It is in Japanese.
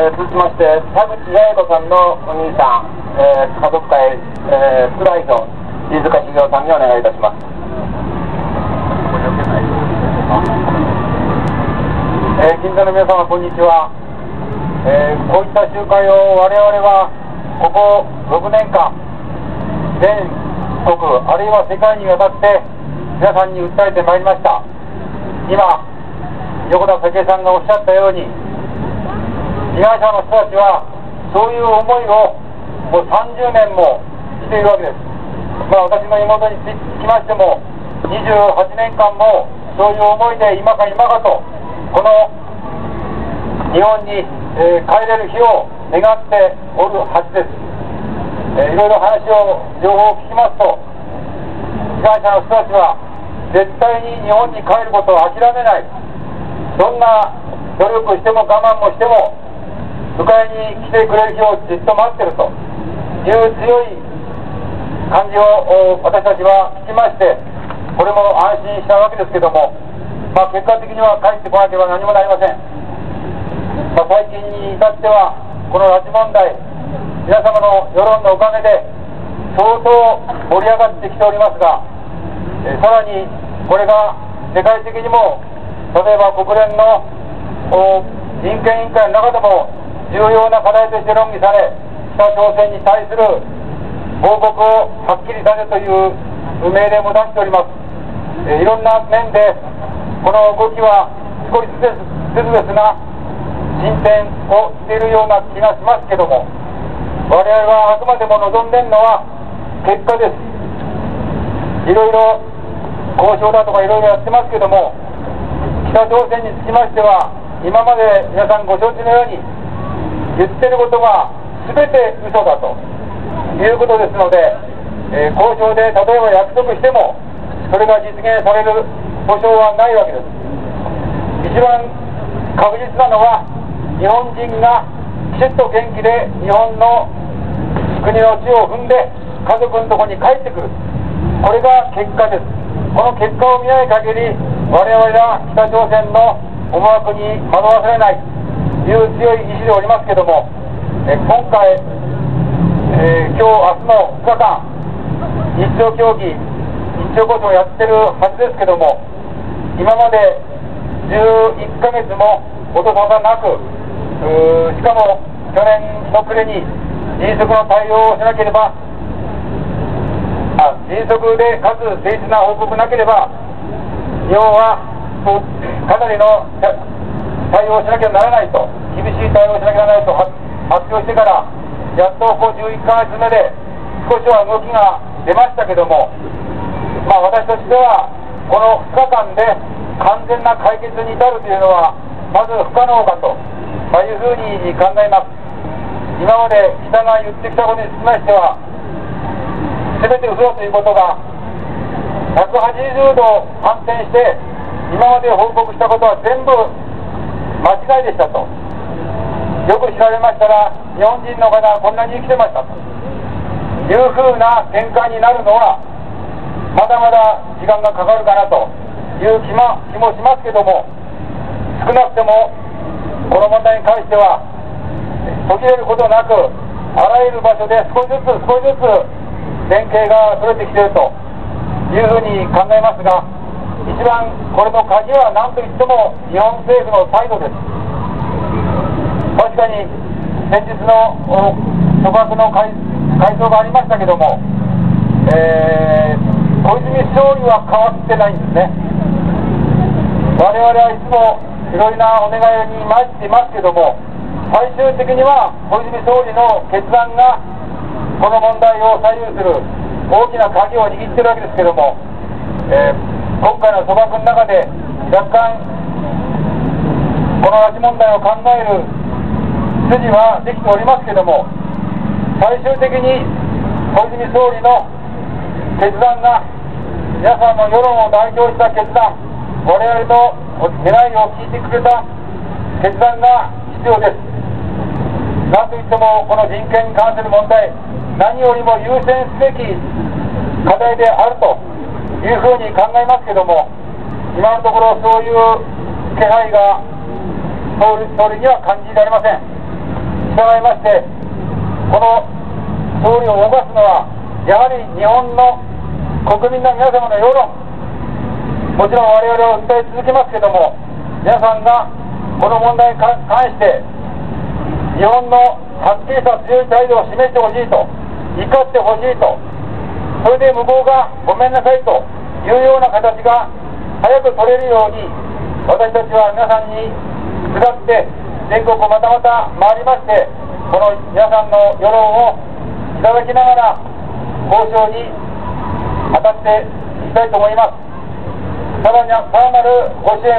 えー続きまして、田口八重子さんのお兄さん、えー家族会、えー副代表、飯塚茂雄さんにお願いいたします。えー近所の皆様、こんにちは。えーこういった集会を我々は、ここ6年間、全国、あるいは世界にわたって、皆さんに訴えてまいりました。今、横田武さんがおっしゃったように、被害者の人たちは、そういう思いをもう30年もしているわけです。まあ、私の妹につきましても、28年間もそういう思いで今か今かと、この日本に、えー帰れる日を願っておるはずです。えーいろいろ話を、情報を聞きますと、被害者の人たちは、絶対に日本に帰ることを諦めない。どんな努力しても我慢もしても、迎えに来てくれる日をじっと待ってるという強い感じを私たちは聞きまして、これも安心したわけですけども、まあ、結果的には帰ってこなければ何もなりません。まあ、最近に至っては、この拉致問題、皆様の世論のおかげで、相当盛り上がってきておりますが、えさらにこれが世界的にも、例えば国連の人権委員会の中でも重要な課題として論議され、北朝鮮に対する報告をはっきりさせという命令も出しております。えいろんな面で、この動きは少しずつずつですが、進展をしているような気がしますけども、我々はあくまでも望んでいるのは結果です。いろいろ交渉だとかいろいろやってますけども、北朝鮮につきましては、今まで皆さんご承知のように、言ってることが全て嘘だということですので、えー交渉で例えば約束しても、それが実現される保証はないわけです。一番確実なのは、日本人がきちっと元気で日本の国の地を踏んで家族のところに帰ってくる。これが結果です。この結果を見ない限り、我々は北朝鮮の思惑に惑わされないいう強い意志でおりますけども、え今回、えー今日、明日の2日間、日朝協議、日朝交渉をやってるはずですけども、今まで11ヶ月も音沙汰なく、しかも去年の暮れに迅速の対応をしなければ、あ迅速でかつ誠実な報告なければ、日本はかなりの対応しなきゃならないと、厳しい対応しなきゃならないと発表してから、やっとこう11ヶ月目で、少しは動きが出ましたけども、まあ、私としては、この2日間で完全な解決に至るというのは、まず不可能かと、まあ、いうふうに考えます。今まで北が言ってきたことにつきましては、すべて嘘ということが、180度反転して、今まで報告したことは全部間違いでしたと。よく調べましたら、日本人の方はこんなに生きてましたというふうな見解になるのは、まだまだ時間がかかるかなという気も気もしますけども、少なくともこの問題に関しては、途切れることなく、あらゆる場所で少しずつ少しずつ連携が取れてきているというふうに考えますが、一番これの鍵は何といっても日本政府の態度です。確かに先日のお組閣の改改装がありましたけども、えー小泉総理は変わってないんですね。我々はいつもいろいろなお願いに参っていますけども、最終的には小泉総理の決断がこの問題を左右する大きな鍵を握ってるわけですけども、えー今回の組閣の中で若干この拉致問題を考える筋はできておりますけども、最終的に小泉総理の決断が皆さんの世論を代表した決断、我々の願いを聞いてくれた決断が必要です。なんといってもこの人権に関する問題、何よりも優先すべき課題であるというふうに考えますけども、今のところそういう気配が総理総理には感じられません。従いまして、この総理を動かすのは、やはり日本の国民の皆様の世論、もちろん我々は訴え続けますけども、皆さんがこの問題に関して、日本のはっきりした強い態度を示してほしいと、怒ってほしいと、それで向こうがごめんなさいというような形が早く取れるように、私たちは皆さんにすがって、全国をまたまた回りまして、この皆さんの世論をいただきながら、交渉に当たっていきたいと思います。さらにさらなるご支援